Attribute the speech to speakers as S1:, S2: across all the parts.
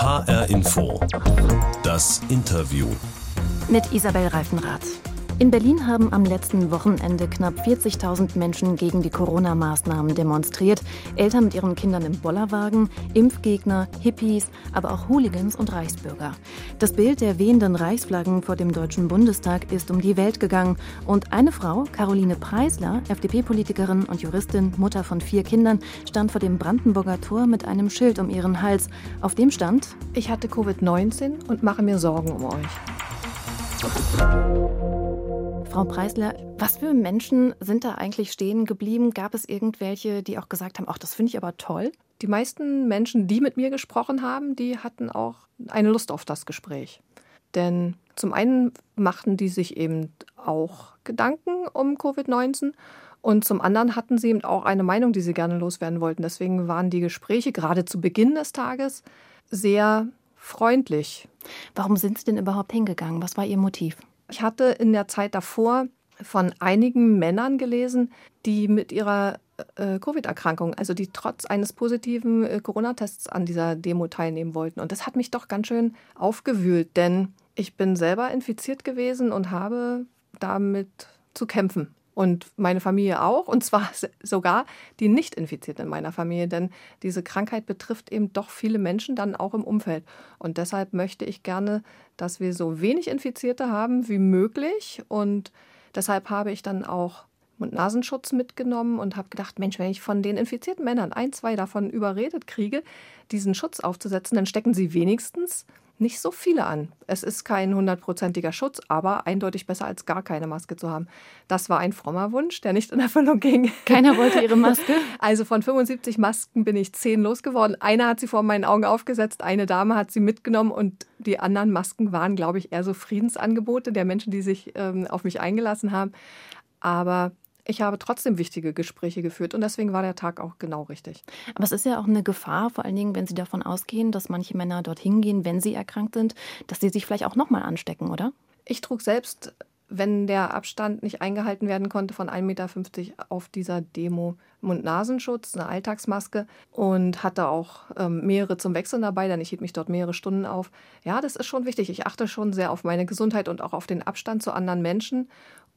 S1: HR Info. Das Interview.
S2: Mit Isabel Reifenrath. In Berlin haben am letzten Wochenende knapp 40.000 Menschen gegen die Corona-Maßnahmen demonstriert. Eltern mit ihren Kindern im Bollerwagen, Impfgegner, Hippies, aber auch Hooligans und Reichsbürger. Das Bild der wehenden Reichsflaggen vor dem Deutschen Bundestag ist um die Welt gegangen. Und eine Frau, Caroline Preisler, FDP-Politikerin und Juristin, Mutter von vier Kindern, stand vor dem Brandenburger Tor mit einem Schild um ihren Hals. Auf dem stand:
S3: Ich hatte Covid-19 und mache mir Sorgen um euch.
S2: Frau Preisler, was für Menschen sind da eigentlich stehen geblieben? Gab es irgendwelche, die auch gesagt haben, ach, das finde ich aber toll?
S3: Die meisten Menschen, die mit mir gesprochen haben, die hatten auch eine Lust auf das Gespräch. Denn zum einen machten die sich eben auch Gedanken um Covid-19 und zum anderen hatten sie eben auch eine Meinung, die sie gerne loswerden wollten. Deswegen waren die Gespräche gerade zu Beginn des Tages sehr freundlich.
S2: Warum sind Sie denn überhaupt hingegangen? Was war Ihr Motiv?
S3: Ich hatte in der Zeit davor von einigen Männern gelesen, die mit ihrer äh, Covid-Erkrankung, also die trotz eines positiven äh, Corona-Tests an dieser Demo teilnehmen wollten. Und das hat mich doch ganz schön aufgewühlt, denn ich bin selber infiziert gewesen und habe damit zu kämpfen und meine Familie auch, und zwar sogar die nicht infizierten in meiner Familie, denn diese Krankheit betrifft eben doch viele Menschen dann auch im Umfeld. Und deshalb möchte ich gerne, dass wir so wenig Infizierte haben wie möglich. Und deshalb habe ich dann auch Mund-Nasenschutz mitgenommen und habe gedacht, Mensch, wenn ich von den infizierten Männern ein, zwei davon überredet kriege, diesen Schutz aufzusetzen, dann stecken sie wenigstens nicht so viele an. Es ist kein hundertprozentiger Schutz, aber eindeutig besser als gar keine Maske zu haben. Das war ein frommer Wunsch, der nicht in Erfüllung ging.
S2: Keiner wollte ihre Maske?
S3: Also von 75 Masken bin ich zehn losgeworden. Eine hat sie vor meinen Augen aufgesetzt, eine Dame hat sie mitgenommen und die anderen Masken waren, glaube ich, eher so Friedensangebote der Menschen, die sich ähm, auf mich eingelassen haben. Aber ich habe trotzdem wichtige Gespräche geführt und deswegen war der Tag auch genau richtig.
S2: Aber es ist ja auch eine Gefahr, vor allen Dingen, wenn Sie davon ausgehen, dass manche Männer dorthin gehen, wenn sie erkrankt sind, dass sie sich vielleicht auch nochmal anstecken, oder?
S3: Ich trug selbst, wenn der Abstand nicht eingehalten werden konnte, von 1,50 Meter auf dieser Demo Mund-Nasenschutz, eine Alltagsmaske und hatte auch ähm, mehrere zum Wechseln dabei, denn ich hielt mich dort mehrere Stunden auf. Ja, das ist schon wichtig. Ich achte schon sehr auf meine Gesundheit und auch auf den Abstand zu anderen Menschen.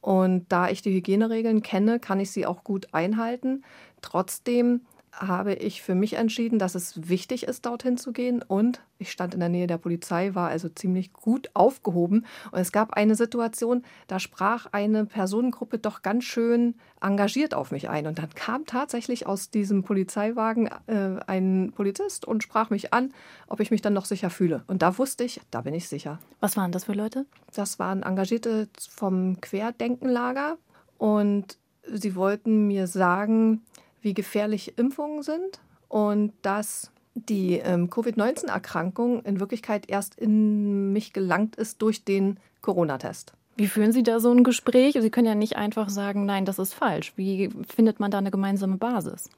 S3: Und da ich die Hygieneregeln kenne, kann ich sie auch gut einhalten. Trotzdem habe ich für mich entschieden, dass es wichtig ist, dorthin zu gehen. Und ich stand in der Nähe der Polizei, war also ziemlich gut aufgehoben. Und es gab eine Situation, da sprach eine Personengruppe doch ganz schön engagiert auf mich ein. Und dann kam tatsächlich aus diesem Polizeiwagen äh, ein Polizist und sprach mich an, ob ich mich dann noch sicher fühle. Und da wusste ich, da bin ich sicher.
S2: Was waren das für Leute?
S3: Das waren Engagierte vom Querdenkenlager. Und sie wollten mir sagen, wie gefährlich Impfungen sind und dass die ähm, Covid-19-Erkrankung in Wirklichkeit erst in mich gelangt ist durch den Corona-Test.
S2: Wie führen Sie da so ein Gespräch? Sie können ja nicht einfach sagen, nein, das ist falsch. Wie findet man da eine gemeinsame Basis?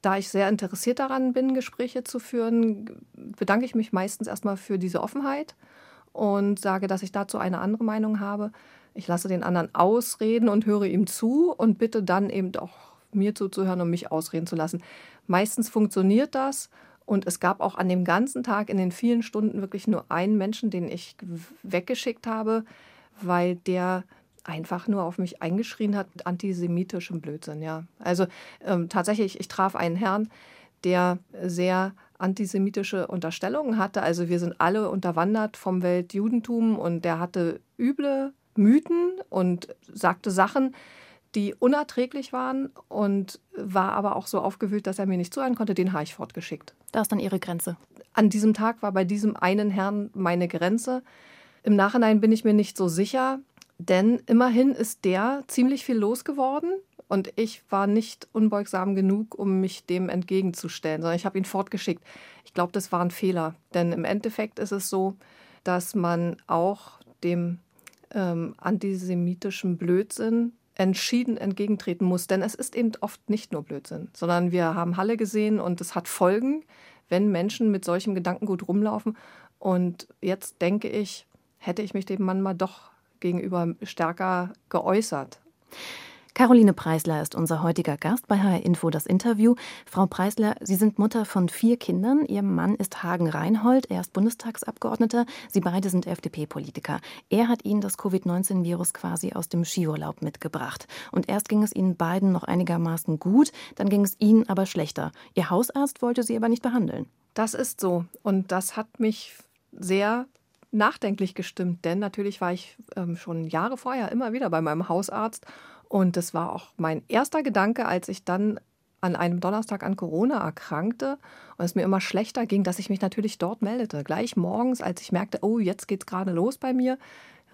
S3: Da ich sehr interessiert daran bin, Gespräche zu führen, bedanke ich mich meistens erstmal für diese Offenheit und sage, dass ich dazu eine andere Meinung habe. Ich lasse den anderen ausreden und höre ihm zu und bitte dann eben auch mir zuzuhören und mich ausreden zu lassen. Meistens funktioniert das. Und es gab auch an dem ganzen Tag in den vielen Stunden wirklich nur einen Menschen, den ich weggeschickt habe, weil der einfach nur auf mich eingeschrien hat mit antisemitischem Blödsinn. Ja, also ähm, tatsächlich, ich traf einen Herrn, der sehr antisemitische Unterstellungen hatte. Also wir sind alle unterwandert vom Weltjudentum und der hatte üble Mythen und sagte Sachen, die unerträglich waren und war aber auch so aufgewühlt, dass er mir nicht zuhören konnte. Den habe ich fortgeschickt.
S2: Da ist dann Ihre Grenze.
S3: An diesem Tag war bei diesem einen Herrn meine Grenze. Im Nachhinein bin ich mir nicht so sicher, denn immerhin ist der ziemlich viel losgeworden und ich war nicht unbeugsam genug, um mich dem entgegenzustellen, sondern ich habe ihn fortgeschickt. Ich glaube, das war ein Fehler, denn im Endeffekt ist es so, dass man auch dem ähm, antisemitischen Blödsinn entschieden entgegentreten muss. Denn es ist eben oft nicht nur Blödsinn, sondern wir haben Halle gesehen und es hat Folgen, wenn Menschen mit solchem Gedankengut rumlaufen. Und jetzt denke ich, hätte ich mich dem Mann mal doch gegenüber stärker geäußert.
S2: Caroline Preisler ist unser heutiger Gast bei HR Info das Interview. Frau Preisler, Sie sind Mutter von vier Kindern. Ihr Mann ist Hagen Reinhold, er ist Bundestagsabgeordneter. Sie beide sind FDP-Politiker. Er hat Ihnen das Covid-19-Virus quasi aus dem Skiurlaub mitgebracht. Und erst ging es Ihnen beiden noch einigermaßen gut, dann ging es Ihnen aber schlechter. Ihr Hausarzt wollte Sie aber nicht behandeln.
S3: Das ist so. Und das hat mich sehr nachdenklich gestimmt, denn natürlich war ich ähm, schon Jahre vorher immer wieder bei meinem Hausarzt und das war auch mein erster Gedanke, als ich dann an einem Donnerstag an Corona erkrankte und es mir immer schlechter ging, dass ich mich natürlich dort meldete. Gleich morgens, als ich merkte, oh, jetzt geht es gerade los bei mir,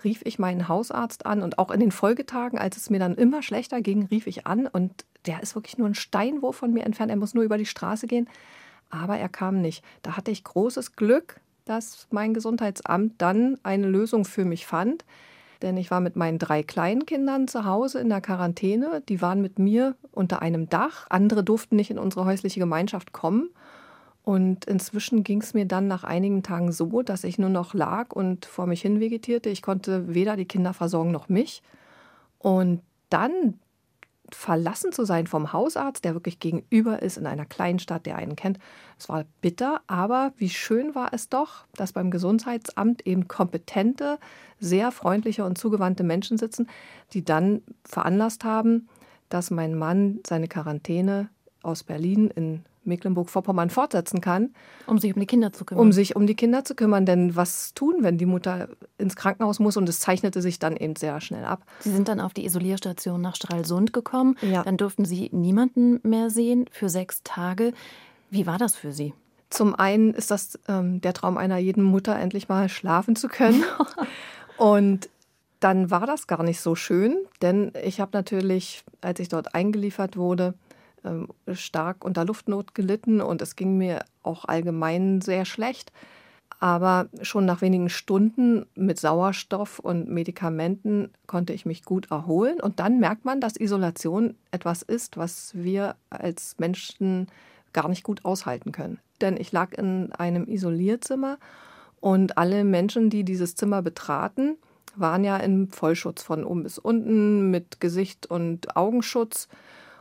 S3: rief ich meinen Hausarzt an und auch in den Folgetagen, als es mir dann immer schlechter ging, rief ich an und der ist wirklich nur ein Steinwurf von mir entfernt. Er muss nur über die Straße gehen, aber er kam nicht. Da hatte ich großes Glück, dass mein Gesundheitsamt dann eine Lösung für mich fand. Denn ich war mit meinen drei kleinen Kindern zu Hause in der Quarantäne. Die waren mit mir unter einem Dach. Andere durften nicht in unsere häusliche Gemeinschaft kommen. Und inzwischen ging es mir dann nach einigen Tagen so, dass ich nur noch lag und vor mich hin vegetierte. Ich konnte weder die Kinder versorgen noch mich. Und dann verlassen zu sein vom Hausarzt, der wirklich gegenüber ist in einer kleinen Stadt, der einen kennt. Es war bitter, aber wie schön war es doch, dass beim Gesundheitsamt eben kompetente, sehr freundliche und zugewandte Menschen sitzen, die dann veranlasst haben, dass mein Mann seine Quarantäne aus Berlin in Mecklenburg-Vorpommern fortsetzen kann.
S2: Um sich um die Kinder zu kümmern.
S3: Um sich um die Kinder zu kümmern. Denn was tun, wenn die Mutter ins Krankenhaus muss? Und es zeichnete sich dann eben sehr schnell ab.
S2: Sie sind dann auf die Isolierstation nach Stralsund gekommen. Ja. Dann durften Sie niemanden mehr sehen für sechs Tage. Wie war das für Sie?
S3: Zum einen ist das ähm, der Traum einer jeden Mutter, endlich mal schlafen zu können. Und dann war das gar nicht so schön, denn ich habe natürlich, als ich dort eingeliefert wurde, stark unter Luftnot gelitten und es ging mir auch allgemein sehr schlecht. Aber schon nach wenigen Stunden mit Sauerstoff und Medikamenten konnte ich mich gut erholen. Und dann merkt man, dass Isolation etwas ist, was wir als Menschen gar nicht gut aushalten können. Denn ich lag in einem Isolierzimmer und alle Menschen, die dieses Zimmer betraten, waren ja im Vollschutz von oben bis unten mit Gesicht und Augenschutz.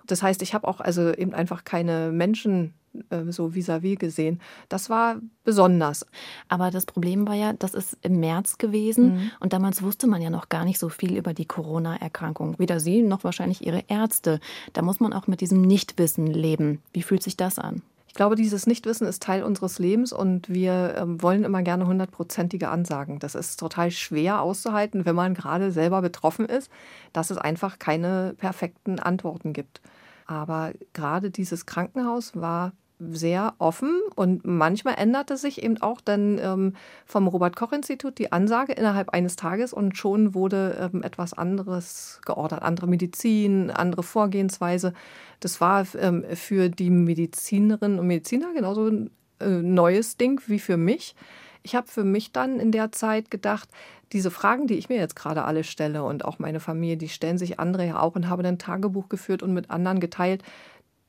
S3: Das heißt, ich habe auch also eben einfach keine Menschen äh, so vis-à-vis -vis gesehen. Das war besonders.
S2: Aber das Problem war ja, das ist im März gewesen mhm. und damals wusste man ja noch gar nicht so viel über die Corona-Erkrankung. Weder Sie noch wahrscheinlich Ihre Ärzte. Da muss man auch mit diesem Nichtwissen leben. Wie fühlt sich das an?
S3: Ich glaube, dieses Nichtwissen ist Teil unseres Lebens und wir ähm, wollen immer gerne hundertprozentige Ansagen. Das ist total schwer auszuhalten, wenn man gerade selber betroffen ist, dass es einfach keine perfekten Antworten gibt. Aber gerade dieses Krankenhaus war sehr offen und manchmal änderte sich eben auch dann ähm, vom Robert Koch Institut die Ansage innerhalb eines Tages und schon wurde ähm, etwas anderes geordert, andere Medizin, andere Vorgehensweise. Das war ähm, für die Medizinerinnen und Mediziner genauso ein äh, neues Ding wie für mich. Ich habe für mich dann in der Zeit gedacht, diese Fragen, die ich mir jetzt gerade alle stelle und auch meine Familie, die stellen sich andere ja auch und habe dann Tagebuch geführt und mit anderen geteilt.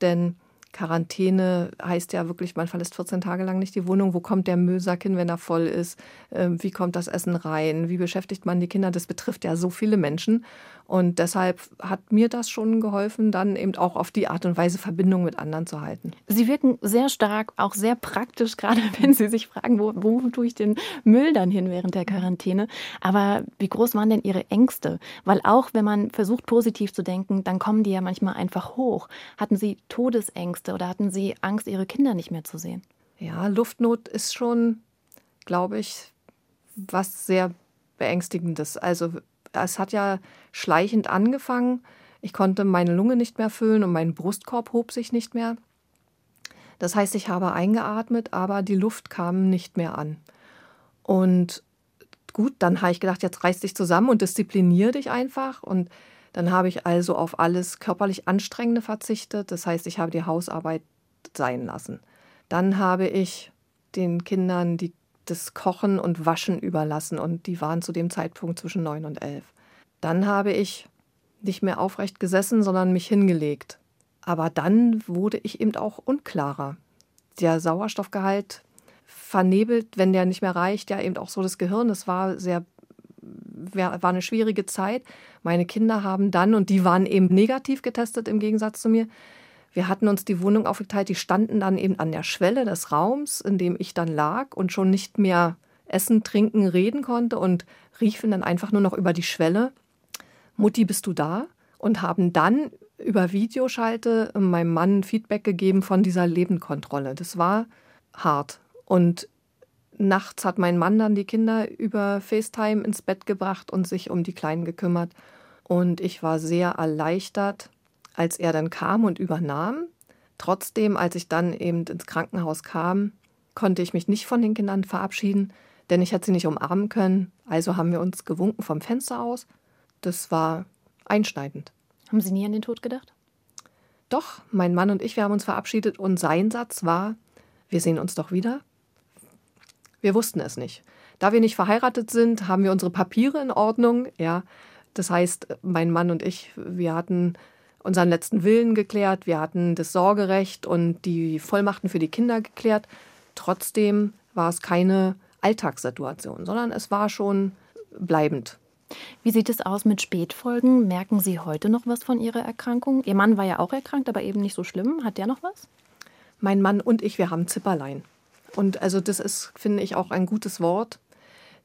S3: Denn Quarantäne heißt ja wirklich, man verlässt 14 Tage lang nicht die Wohnung. Wo kommt der Müllsack hin, wenn er voll ist? Ähm, wie kommt das Essen rein? Wie beschäftigt man die Kinder? Das betrifft ja so viele Menschen. Und deshalb hat mir das schon geholfen, dann eben auch auf die Art und Weise Verbindung mit anderen zu halten.
S2: Sie wirken sehr stark, auch sehr praktisch, gerade wenn Sie sich fragen, wo, wo tue ich den Müll dann hin während der Quarantäne. Aber wie groß waren denn Ihre Ängste? Weil auch wenn man versucht, positiv zu denken, dann kommen die ja manchmal einfach hoch. Hatten Sie Todesängste oder hatten Sie Angst, Ihre Kinder nicht mehr zu sehen?
S3: Ja, Luftnot ist schon, glaube ich, was sehr beängstigendes. Also es hat ja schleichend angefangen. Ich konnte meine Lunge nicht mehr füllen und mein Brustkorb hob sich nicht mehr. Das heißt, ich habe eingeatmet, aber die Luft kam nicht mehr an. Und gut, dann habe ich gedacht, jetzt reiß dich zusammen und disziplinier dich einfach. Und dann habe ich also auf alles körperlich Anstrengende verzichtet. Das heißt, ich habe die Hausarbeit sein lassen. Dann habe ich den Kindern die das Kochen und Waschen überlassen und die waren zu dem Zeitpunkt zwischen neun und elf. Dann habe ich nicht mehr aufrecht gesessen, sondern mich hingelegt. Aber dann wurde ich eben auch unklarer. Der Sauerstoffgehalt vernebelt, wenn der nicht mehr reicht, ja eben auch so das Gehirn. Es war sehr war eine schwierige Zeit. Meine Kinder haben dann, und die waren eben negativ getestet im Gegensatz zu mir, wir hatten uns die Wohnung aufgeteilt, die standen dann eben an der Schwelle des Raums, in dem ich dann lag und schon nicht mehr essen, trinken, reden konnte und riefen dann einfach nur noch über die Schwelle, Mutti, bist du da? Und haben dann über Videoschalte meinem Mann Feedback gegeben von dieser Lebendkontrolle. Das war hart. Und nachts hat mein Mann dann die Kinder über FaceTime ins Bett gebracht und sich um die Kleinen gekümmert. Und ich war sehr erleichtert, als er dann kam und übernahm. Trotzdem, als ich dann eben ins Krankenhaus kam, konnte ich mich nicht von den Kindern verabschieden, denn ich hätte sie nicht umarmen können. Also haben wir uns gewunken vom Fenster aus. Das war einschneidend.
S2: Haben Sie nie an den Tod gedacht?
S3: Doch, mein Mann und ich, wir haben uns verabschiedet und sein Satz war, wir sehen uns doch wieder. Wir wussten es nicht. Da wir nicht verheiratet sind, haben wir unsere Papiere in Ordnung. Ja, das heißt, mein Mann und ich, wir hatten unseren letzten Willen geklärt, wir hatten das Sorgerecht und die Vollmachten für die Kinder geklärt. Trotzdem war es keine Alltagssituation, sondern es war schon bleibend.
S2: Wie sieht es aus mit Spätfolgen? Merken Sie heute noch was von Ihrer Erkrankung? Ihr Mann war ja auch erkrankt, aber eben nicht so schlimm. Hat der noch was?
S3: Mein Mann und ich, wir haben Zipperlein. Und also das ist, finde ich, auch ein gutes Wort.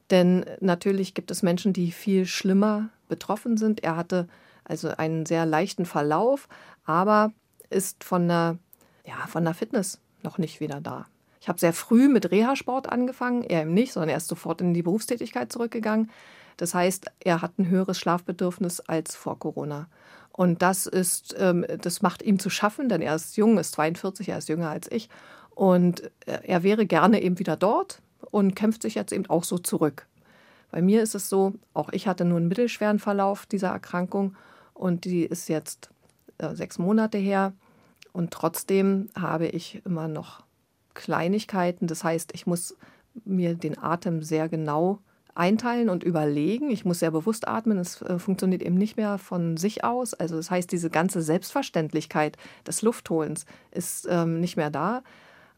S3: Denn natürlich gibt es Menschen, die viel schlimmer betroffen sind. Er hatte also einen sehr leichten Verlauf, aber ist von der, ja, von der Fitness noch nicht wieder da. Ich habe sehr früh mit Reha-Sport angefangen, er eben nicht, sondern er ist sofort in die Berufstätigkeit zurückgegangen. Das heißt, er hat ein höheres Schlafbedürfnis als vor Corona. Und das ist, ähm, das macht ihm zu schaffen, denn er ist jung, ist 42, er ist jünger als ich. Und äh, er wäre gerne eben wieder dort und kämpft sich jetzt eben auch so zurück. Bei mir ist es so, auch ich hatte nur einen mittelschweren Verlauf dieser Erkrankung und die ist jetzt äh, sechs Monate her. Und trotzdem habe ich immer noch Kleinigkeiten. Das heißt, ich muss mir den Atem sehr genau einteilen und überlegen. Ich muss sehr bewusst atmen. Es äh, funktioniert eben nicht mehr von sich aus. Also das heißt, diese ganze Selbstverständlichkeit des Luftholens ist ähm, nicht mehr da.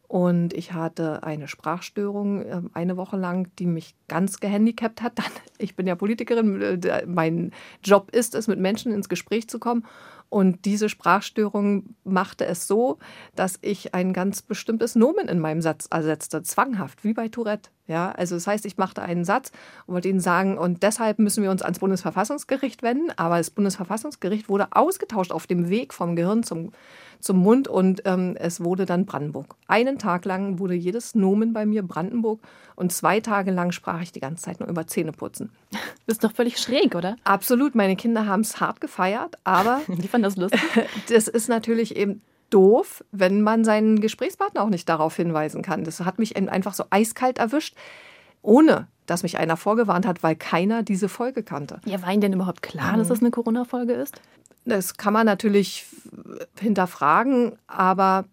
S3: Und ich hatte eine Sprachstörung äh, eine Woche lang, die mich ganz gehandicapt hat. Dann, ich bin ja Politikerin, äh, mein Job ist es, mit Menschen ins Gespräch zu kommen. Und diese Sprachstörung machte es so, dass ich ein ganz bestimmtes Nomen in meinem Satz ersetzte, zwanghaft, wie bei Tourette. Ja, also das heißt, ich machte einen Satz und wollte ihnen sagen, und deshalb müssen wir uns ans Bundesverfassungsgericht wenden. Aber das Bundesverfassungsgericht wurde ausgetauscht auf dem Weg vom Gehirn zum, zum Mund und ähm, es wurde dann Brandenburg. Einen Tag lang wurde jedes Nomen bei mir Brandenburg und zwei Tage lang sprach ich die ganze Zeit nur über Zähneputzen.
S2: Das ist doch völlig schräg, oder?
S3: Absolut. Meine Kinder haben es hart gefeiert, aber.
S2: Die fanden das lustig.
S3: Das ist natürlich eben doof, wenn man seinen Gesprächspartner auch nicht darauf hinweisen kann. Das hat mich einfach so eiskalt erwischt, ohne dass mich einer vorgewarnt hat, weil keiner diese Folge kannte.
S2: Ja, war Ihnen denn überhaupt klar, mhm. dass das eine Corona-Folge ist?
S3: Das kann man natürlich hinterfragen, aber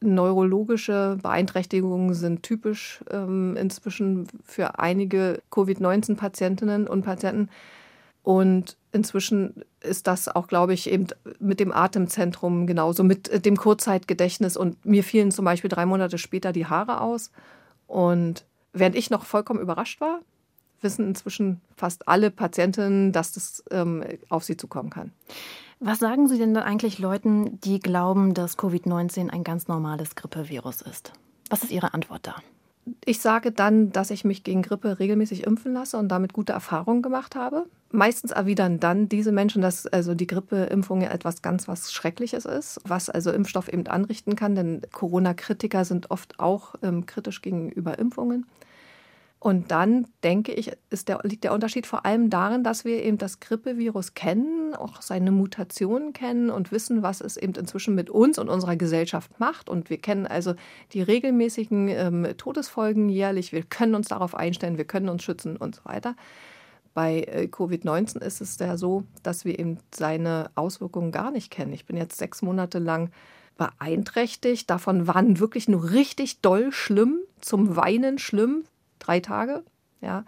S3: neurologische Beeinträchtigungen sind typisch ähm, inzwischen für einige Covid-19-Patientinnen und Patienten. Und inzwischen ist das auch, glaube ich, eben mit dem Atemzentrum genauso, mit dem Kurzzeitgedächtnis. Und mir fielen zum Beispiel drei Monate später die Haare aus. Und während ich noch vollkommen überrascht war, wissen inzwischen fast alle Patientinnen, dass das ähm, auf sie zukommen kann.
S2: Was sagen Sie denn dann eigentlich Leuten, die glauben, dass Covid-19 ein ganz normales Grippevirus ist? Was ist Ihre Antwort da?
S3: Ich sage dann, dass ich mich gegen Grippe regelmäßig impfen lasse und damit gute Erfahrungen gemacht habe. Meistens erwidern dann diese Menschen, dass also die Grippeimpfung ja etwas ganz was Schreckliches ist, was also Impfstoff eben anrichten kann, denn Corona-Kritiker sind oft auch ähm, kritisch gegenüber Impfungen. Und dann denke ich, der, liegt der Unterschied vor allem darin, dass wir eben das Grippevirus kennen, auch seine Mutationen kennen und wissen, was es eben inzwischen mit uns und unserer Gesellschaft macht. Und wir kennen also die regelmäßigen ähm, Todesfolgen jährlich. Wir können uns darauf einstellen, wir können uns schützen und so weiter. Bei äh, Covid-19 ist es ja so, dass wir eben seine Auswirkungen gar nicht kennen. Ich bin jetzt sechs Monate lang beeinträchtigt. Davon waren wirklich nur richtig doll schlimm, zum Weinen schlimm, drei Tage. Ja.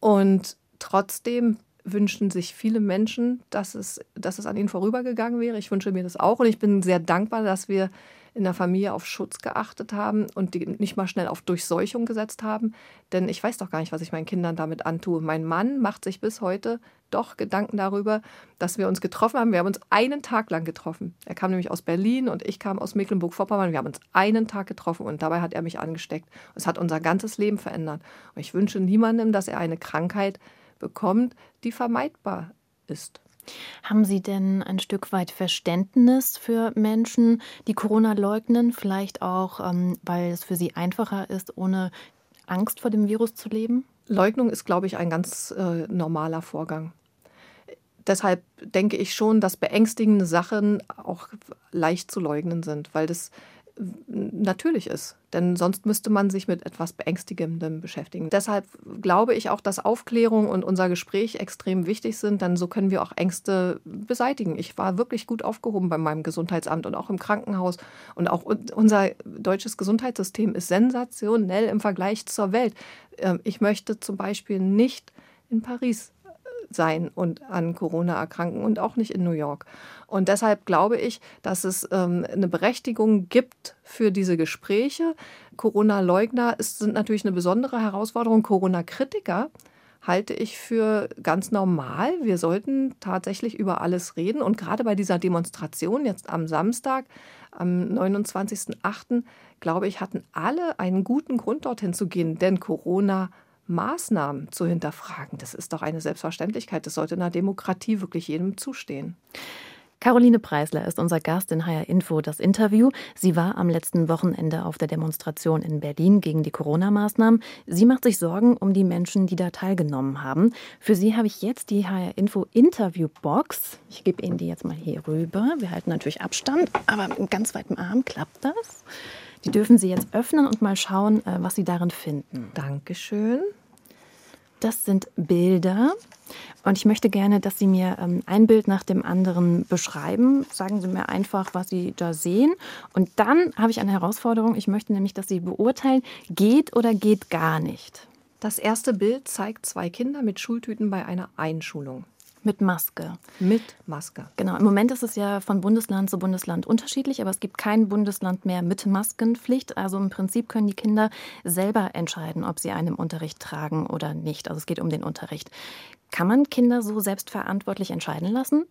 S3: Und trotzdem wünschen sich viele Menschen, dass es, dass es an ihnen vorübergegangen wäre. Ich wünsche mir das auch und ich bin sehr dankbar, dass wir in der Familie auf Schutz geachtet haben und die nicht mal schnell auf Durchseuchung gesetzt haben. Denn ich weiß doch gar nicht, was ich meinen Kindern damit antue. Mein Mann macht sich bis heute doch Gedanken darüber, dass wir uns getroffen haben. Wir haben uns einen Tag lang getroffen. Er kam nämlich aus Berlin und ich kam aus Mecklenburg-Vorpommern. Wir haben uns einen Tag getroffen und dabei hat er mich angesteckt. Es hat unser ganzes Leben verändert. Und ich wünsche niemandem, dass er eine Krankheit bekommt, die vermeidbar ist.
S2: Haben Sie denn ein Stück weit Verständnis für Menschen, die Corona leugnen? Vielleicht auch, ähm, weil es für sie einfacher ist, ohne Angst vor dem Virus zu leben?
S3: Leugnung ist, glaube ich, ein ganz äh, normaler Vorgang. Deshalb denke ich schon, dass beängstigende Sachen auch leicht zu leugnen sind, weil das natürlich ist. Denn sonst müsste man sich mit etwas Beängstigendem beschäftigen. Deshalb glaube ich auch, dass Aufklärung und unser Gespräch extrem wichtig sind, denn so können wir auch Ängste beseitigen. Ich war wirklich gut aufgehoben bei meinem Gesundheitsamt und auch im Krankenhaus. Und auch unser deutsches Gesundheitssystem ist sensationell im Vergleich zur Welt. Ähm, ich möchte zum Beispiel nicht in Paris sein und an Corona erkranken und auch nicht in New York. Und deshalb glaube ich, dass es ähm, eine Berechtigung gibt für diese Gespräche. Corona-Leugner sind natürlich eine besondere Herausforderung. Corona-Kritiker halte ich für ganz normal. Wir sollten tatsächlich über alles reden. Und gerade bei dieser Demonstration jetzt am Samstag, am 29.08., glaube ich, hatten alle einen guten Grund, dorthin zu gehen. Denn Corona Maßnahmen zu hinterfragen. Das ist doch eine Selbstverständlichkeit. Das sollte in einer Demokratie wirklich jedem zustehen.
S2: Caroline Preisler ist unser Gast in HR Info, das Interview. Sie war am letzten Wochenende auf der Demonstration in Berlin gegen die Corona-Maßnahmen. Sie macht sich Sorgen um die Menschen, die da teilgenommen haben. Für Sie habe ich jetzt die HR Info Interviewbox. Ich gebe Ihnen die jetzt mal hier rüber. Wir halten natürlich Abstand, aber mit ganz weitem Arm klappt das. Die dürfen Sie jetzt öffnen und mal schauen, äh, was Sie darin finden.
S3: Dankeschön.
S2: Das sind Bilder. Und ich möchte gerne, dass Sie mir ähm, ein Bild nach dem anderen beschreiben. Sagen Sie mir einfach, was Sie da sehen. Und dann habe ich eine Herausforderung. Ich möchte nämlich, dass Sie beurteilen, geht oder geht gar nicht.
S3: Das erste Bild zeigt zwei Kinder mit Schultüten bei einer Einschulung.
S2: Mit Maske.
S3: Mit Maske.
S2: Genau. Im Moment ist es ja von Bundesland zu Bundesland unterschiedlich, aber es gibt kein Bundesland mehr mit Maskenpflicht. Also im Prinzip können die Kinder selber entscheiden, ob sie einen im Unterricht tragen oder nicht. Also es geht um den Unterricht. Kann man Kinder so selbstverantwortlich entscheiden lassen?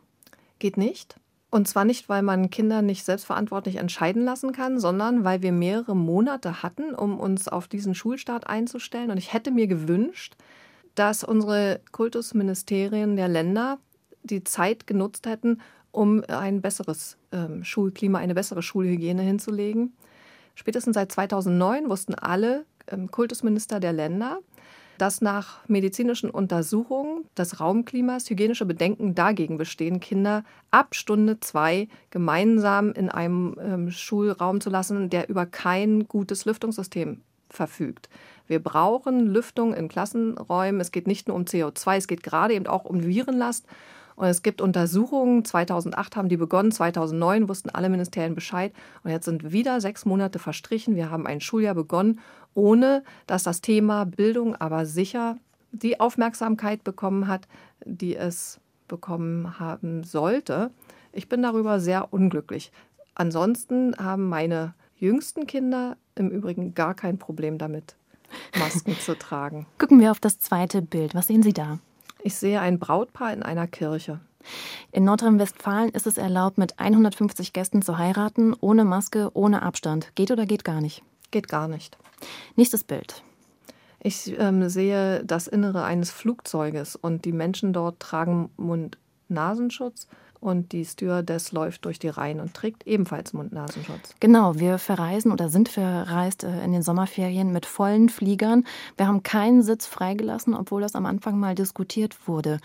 S3: Geht nicht. Und zwar nicht, weil man Kinder nicht selbstverantwortlich entscheiden lassen kann, sondern weil wir mehrere Monate hatten, um uns auf diesen Schulstart einzustellen. Und ich hätte mir gewünscht, dass unsere Kultusministerien der Länder die Zeit genutzt hätten, um ein besseres ähm, Schulklima, eine bessere Schulhygiene hinzulegen. Spätestens seit 2009 wussten alle ähm, Kultusminister der Länder, dass nach medizinischen Untersuchungen des Raumklimas hygienische Bedenken dagegen bestehen, Kinder ab Stunde zwei gemeinsam in einem ähm, Schulraum zu lassen, der über kein gutes Lüftungssystem verfügt. Wir brauchen Lüftung in Klassenräumen. Es geht nicht nur um CO2, es geht gerade eben auch um Virenlast. Und es gibt Untersuchungen, 2008 haben die begonnen, 2009 wussten alle Ministerien Bescheid. Und jetzt sind wieder sechs Monate verstrichen. Wir haben ein Schuljahr begonnen, ohne dass das Thema Bildung aber sicher die Aufmerksamkeit bekommen hat, die es bekommen haben sollte. Ich bin darüber sehr unglücklich. Ansonsten haben meine jüngsten Kinder im Übrigen gar kein Problem damit. Masken zu tragen.
S2: Gucken wir auf das zweite Bild. Was sehen Sie da?
S3: Ich sehe ein Brautpaar in einer Kirche.
S2: In Nordrhein-Westfalen ist es erlaubt, mit 150 Gästen zu heiraten, ohne Maske, ohne Abstand. Geht oder geht gar nicht?
S3: Geht gar nicht.
S2: Nächstes Bild.
S3: Ich ähm, sehe das Innere eines Flugzeuges und die Menschen dort tragen Mund-Nasenschutz und die Stewardess läuft durch die Reihen und trägt ebenfalls Mund-Nasenschutz.
S2: Genau, wir verreisen oder sind verreist äh, in den Sommerferien mit vollen Fliegern. Wir haben keinen Sitz freigelassen, obwohl das am Anfang mal diskutiert wurde.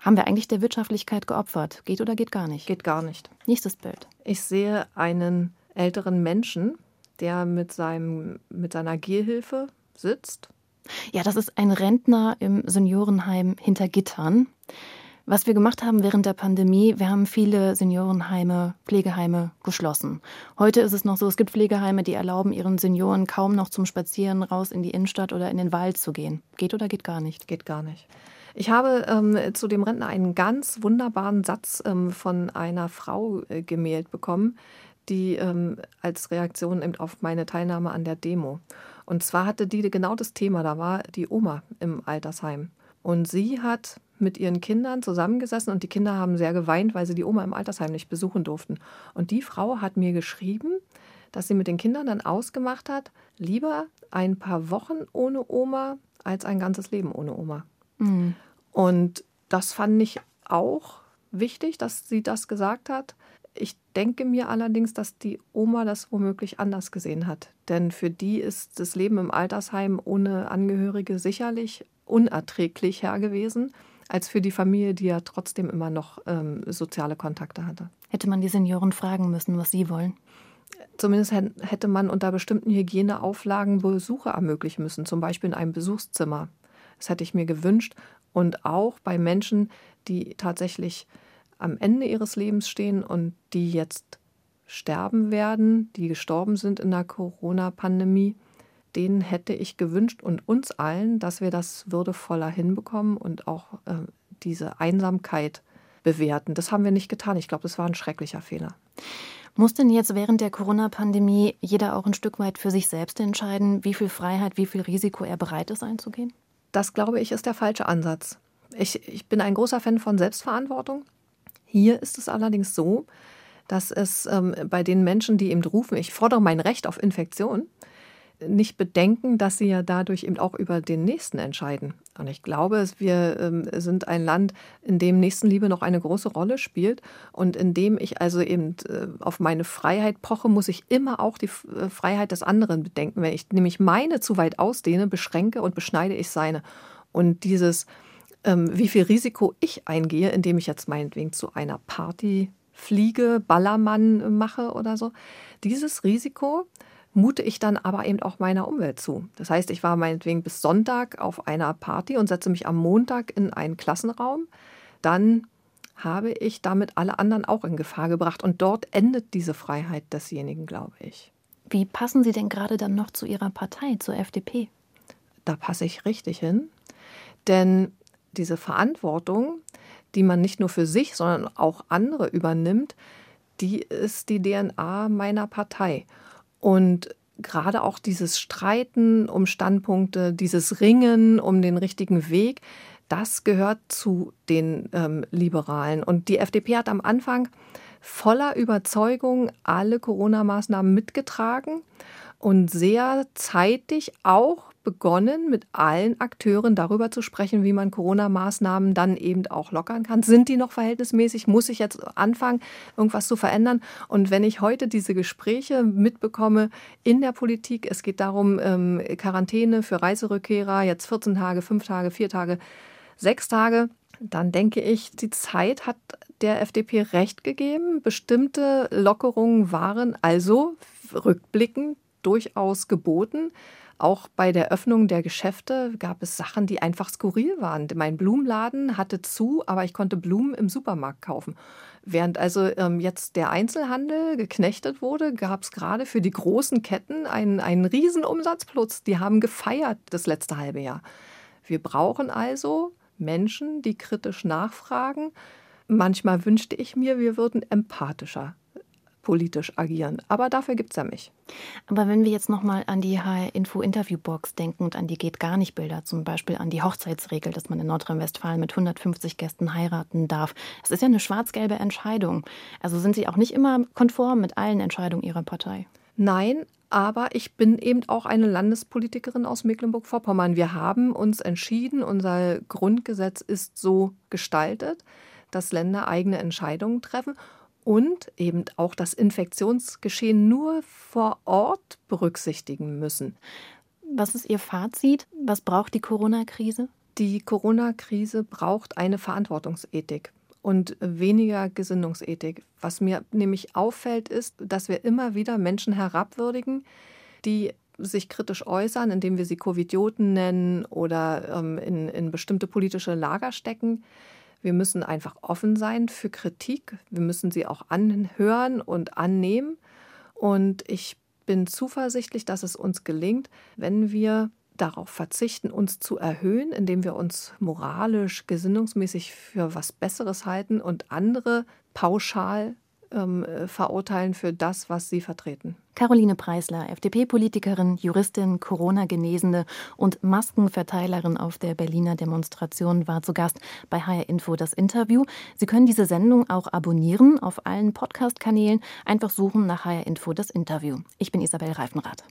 S2: Haben wir eigentlich der Wirtschaftlichkeit geopfert? Geht oder geht gar nicht?
S3: Geht gar nicht.
S2: Nächstes Bild.
S3: Ich sehe einen älteren Menschen, der mit, seinem, mit seiner Gehhilfe sitzt.
S2: Ja, das ist ein Rentner im Seniorenheim hinter Gittern. Was wir gemacht haben während der Pandemie, wir haben viele Seniorenheime, Pflegeheime geschlossen. Heute ist es noch so, es gibt Pflegeheime, die erlauben ihren Senioren kaum noch zum Spazieren raus in die Innenstadt oder in den Wald zu gehen. Geht oder geht gar nicht?
S3: Geht gar nicht. Ich habe ähm, zu dem Rentner einen ganz wunderbaren Satz ähm, von einer Frau äh, gemählt bekommen, die ähm, als Reaktion eben auf meine Teilnahme an der Demo. Und zwar hatte die genau das Thema, da war die Oma im Altersheim. Und sie hat mit ihren Kindern zusammengesessen und die Kinder haben sehr geweint, weil sie die Oma im Altersheim nicht besuchen durften. Und die Frau hat mir geschrieben, dass sie mit den Kindern dann ausgemacht hat, lieber ein paar Wochen ohne Oma als ein ganzes Leben ohne Oma. Mhm. Und das fand ich auch wichtig, dass sie das gesagt hat. Ich denke mir allerdings, dass die Oma das womöglich anders gesehen hat. Denn für die ist das Leben im Altersheim ohne Angehörige sicherlich unerträglich her gewesen, als für die Familie, die ja trotzdem immer noch ähm, soziale Kontakte hatte.
S2: Hätte man die Senioren fragen müssen, was sie wollen?
S3: Zumindest hätte man unter bestimmten Hygieneauflagen Besuche ermöglichen müssen, zum Beispiel in einem Besuchszimmer. Das hätte ich mir gewünscht. Und auch bei Menschen, die tatsächlich am Ende ihres Lebens stehen und die jetzt sterben werden, die gestorben sind in der Corona-Pandemie, denen hätte ich gewünscht und uns allen, dass wir das würdevoller hinbekommen und auch äh, diese Einsamkeit bewerten. Das haben wir nicht getan. Ich glaube, das war ein schrecklicher Fehler.
S2: Muss denn jetzt während der Corona-Pandemie jeder auch ein Stück weit für sich selbst entscheiden, wie viel Freiheit, wie viel Risiko er bereit ist einzugehen?
S3: Das, glaube ich, ist der falsche Ansatz. Ich, ich bin ein großer Fan von Selbstverantwortung. Hier ist es allerdings so, dass es ähm, bei den Menschen, die eben rufen, ich fordere mein Recht auf Infektion, nicht bedenken, dass sie ja dadurch eben auch über den Nächsten entscheiden. Und ich glaube, wir ähm, sind ein Land, in dem Nächstenliebe noch eine große Rolle spielt und in dem ich also eben äh, auf meine Freiheit poche, muss ich immer auch die äh, Freiheit des anderen bedenken. Wenn ich nämlich meine zu weit ausdehne, beschränke und beschneide ich seine. Und dieses, ähm, wie viel Risiko ich eingehe, indem ich jetzt meinetwegen zu einer Party fliege, Ballermann mache oder so, dieses Risiko, mute ich dann aber eben auch meiner Umwelt zu. Das heißt, ich war meinetwegen bis Sonntag auf einer Party und setze mich am Montag in einen Klassenraum. Dann habe ich damit alle anderen auch in Gefahr gebracht. Und dort endet diese Freiheit desjenigen, glaube ich.
S2: Wie passen Sie denn gerade dann noch zu Ihrer Partei, zur FDP?
S3: Da passe ich richtig hin. Denn diese Verantwortung, die man nicht nur für sich, sondern auch andere übernimmt, die ist die DNA meiner Partei. Und gerade auch dieses Streiten um Standpunkte, dieses Ringen um den richtigen Weg, das gehört zu den ähm, Liberalen. Und die FDP hat am Anfang voller Überzeugung alle Corona-Maßnahmen mitgetragen und sehr zeitig auch begonnen, mit allen Akteuren darüber zu sprechen, wie man Corona-Maßnahmen dann eben auch lockern kann. Sind die noch verhältnismäßig? Muss ich jetzt anfangen, irgendwas zu verändern? Und wenn ich heute diese Gespräche mitbekomme in der Politik, es geht darum, ähm, Quarantäne für Reiserückkehrer, jetzt 14 Tage, 5 Tage, 4 Tage, 6 Tage, dann denke ich, die Zeit hat der FDP recht gegeben. Bestimmte Lockerungen waren also rückblickend durchaus geboten. Auch bei der Öffnung der Geschäfte gab es Sachen, die einfach skurril waren. Mein Blumenladen hatte zu, aber ich konnte Blumen im Supermarkt kaufen. Während also ähm, jetzt der Einzelhandel geknechtet wurde, gab es gerade für die großen Ketten einen, einen Riesenumsatzplus. Die haben gefeiert das letzte halbe Jahr. Wir brauchen also Menschen, die kritisch nachfragen. Manchmal wünschte ich mir, wir würden empathischer politisch agieren. Aber dafür gibt es ja mich.
S2: Aber wenn wir jetzt nochmal an die HR-Info-Interviewbox denken und an die Geht-Gar-nicht-Bilder, zum Beispiel an die Hochzeitsregel, dass man in Nordrhein-Westfalen mit 150 Gästen heiraten darf, das ist ja eine schwarz-gelbe Entscheidung. Also sind Sie auch nicht immer konform mit allen Entscheidungen Ihrer Partei?
S3: Nein, aber ich bin eben auch eine Landespolitikerin aus Mecklenburg-Vorpommern. Wir haben uns entschieden, unser Grundgesetz ist so gestaltet, dass Länder eigene Entscheidungen treffen und eben auch das Infektionsgeschehen nur vor Ort berücksichtigen müssen.
S2: Was ist Ihr Fazit? Was braucht die Corona-Krise?
S3: Die Corona-Krise braucht eine Verantwortungsethik und weniger Gesinnungsethik. Was mir nämlich auffällt, ist, dass wir immer wieder Menschen herabwürdigen, die sich kritisch äußern, indem wir sie Covidioten nennen oder ähm, in, in bestimmte politische Lager stecken. Wir müssen einfach offen sein für Kritik. Wir müssen sie auch anhören und annehmen. Und ich bin zuversichtlich, dass es uns gelingt, wenn wir darauf verzichten, uns zu erhöhen, indem wir uns moralisch, gesinnungsmäßig für was Besseres halten und andere pauschal ähm, verurteilen für das, was sie vertreten.
S2: Caroline Preisler, FDP-Politikerin, Juristin, Corona-Genesene und Maskenverteilerin auf der Berliner Demonstration war zu Gast bei HR Info das Interview. Sie können diese Sendung auch abonnieren auf allen Podcast-Kanälen. Einfach suchen nach HR Info das Interview. Ich bin Isabel Reifenrath.